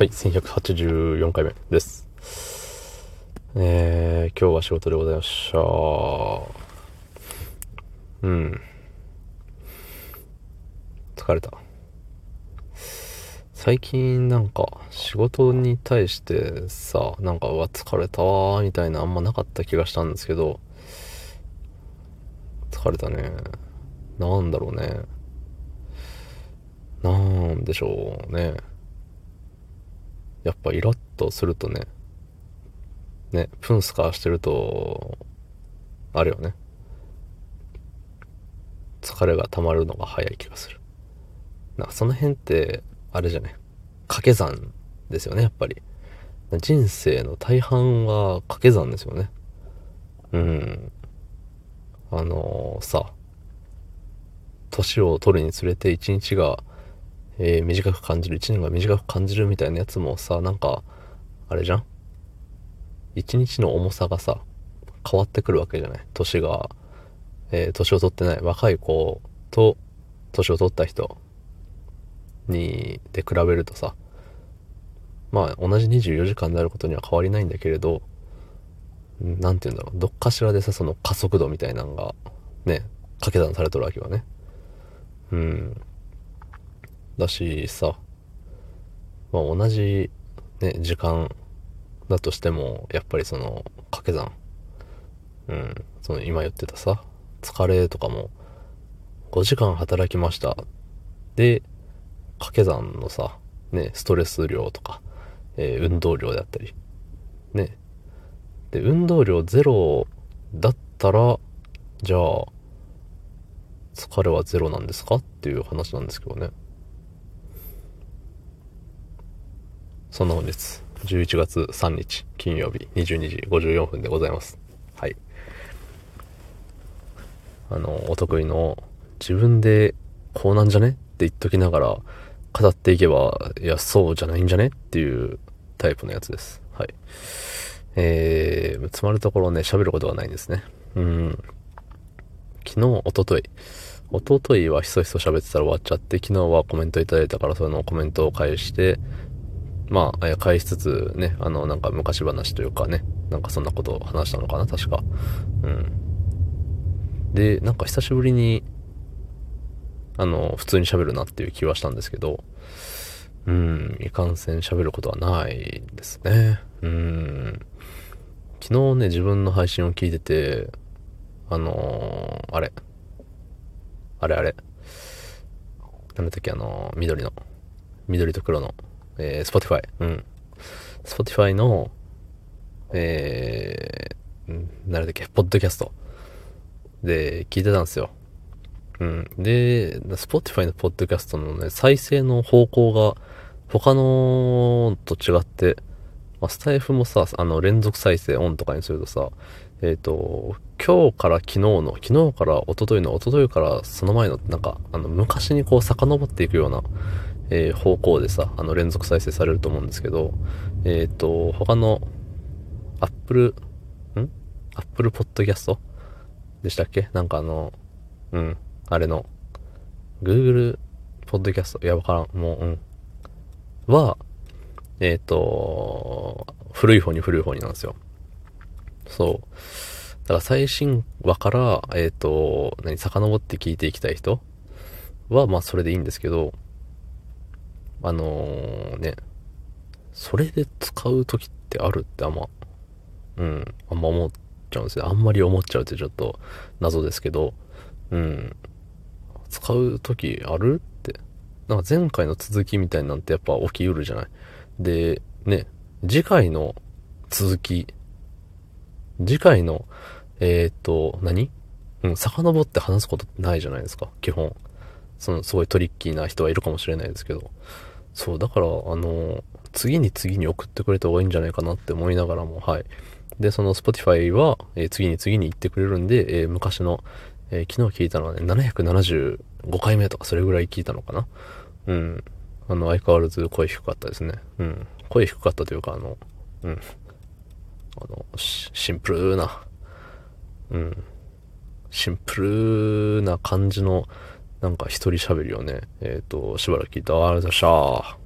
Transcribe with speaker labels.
Speaker 1: はい、1184回目です。えー、今日は仕事でございました。うん。疲れた。最近なんか仕事に対してさ、なんかうわ、疲れたわーみたいなあんまなかった気がしたんですけど、疲れたね。なんだろうね。なんでしょうね。やっぱイラッとするとね、ね、プンスカーしてると、あるよね。疲れが溜まるのが早い気がする。なんかその辺って、あれじゃね、掛け算ですよね、やっぱり。人生の大半は掛け算ですよね。うん。あのーさ、年を取るにつれて一日が、えー短く感じる、一年が短く感じるみたいなやつもさ、なんか、あれじゃん？一日の重さがさ、変わってくるわけじゃない？年が、えー年を取ってない若い子と、年を取った人に、で比べるとさ、まあ同じ24時間であることには変わりないんだけれど、なんて言うんだろう、どっかしらでさ、その加速度みたいなのが、ね、掛け算されとるわけよね。うん。だしさ、まあ同じね、時間だとしても、やっぱりその掛け算。うん。その今言ってたさ、疲れとかも、5時間働きました。で、掛け算のさ、ね、ストレス量とか、えー運動量であったり、ね。で、運動量ゼロだったら、じゃあ、疲れはゼロなんですか？っていう話なんですけどね。そんな本日、11月3日、金曜日、22時54分でございます。はい。あの、お得意の、自分でこうなんじゃね？って言っときながら、語っていけば、いや、そうじゃないんじゃね？っていうタイプのやつです。はい。えー、つまるところね、喋ることがないんですね。うん。昨日、おととい。おとといはひそひそ喋ってたら終わっちゃって、昨日はコメントいただいたから、そのコメントを返して、まあ、えー返しつつね、あの、なんか昔話というかね、なんかそんなことを話したのかな、確か。うん。で、なんか久しぶりに、あの、普通に喋るなっていう気はしたんですけど、うん、いかんせん喋ることはないですね。うん。昨日ね、自分の配信を聞いてて、あのーあれ。あれあれ。なんだったっけ、あのー緑の。緑と黒の。えー、Spotify。うん。Spotify の、えー、なんだっけ、ポッドキャスト。で、聞いてたんですよ。うん。で、Spotify のポッドキャストのね、再生の方向が他のと違って、まあ、スタイフもさ、あの、連続再生オンとかにするとさ、えっ、と、今日から昨日の、昨日から一昨日の、一昨日からその前の、なんか、あの、昔にこう遡っていくような、えー方向でさ、あの、連続再生されると思うんですけど、えっ、と、他の、Apple、ん ?Apple Podcast? でしたっけ？なんかあの、うん、あれの、Google Podcast? いや、わからん。もう、うん。は、えっ、と、古い方に古い方になんですよ。そう。だから最新話から、えっ、と、何、遡って聞いていきたい人は、まあそれでいいんですけど、あのーね、それで使う時ってあるってあんま、うん、あんま思っちゃうんですよ。あんまり思っちゃうってちょっと謎ですけど、うん、使う時あるって。なんか前回の続きみたいなんてやっぱ起きうるじゃない。で、ね、次回の続き、次回の、えーっと、何？うん、遡って話すことってないじゃないですか、基本。その、すごいトリッキーな人はいるかもしれないですけど。そう、だから、あの、次に次に送ってくれた方がいいんじゃないかなって思いながらも、はい。で、その Spotify は、えー次に次に言ってくれるんで、えー昔の、えー昨日聞いたのはね、775回目とかそれぐらい聞いたのかな。うん。あの、相変わらず声低かったですね。うん。声低かったというか、あの、うん。あの、シンプルな、うん。シンプルな感じの、なんか一人喋りをね、えっ、と、しばらく聞いた。ありがとうございました。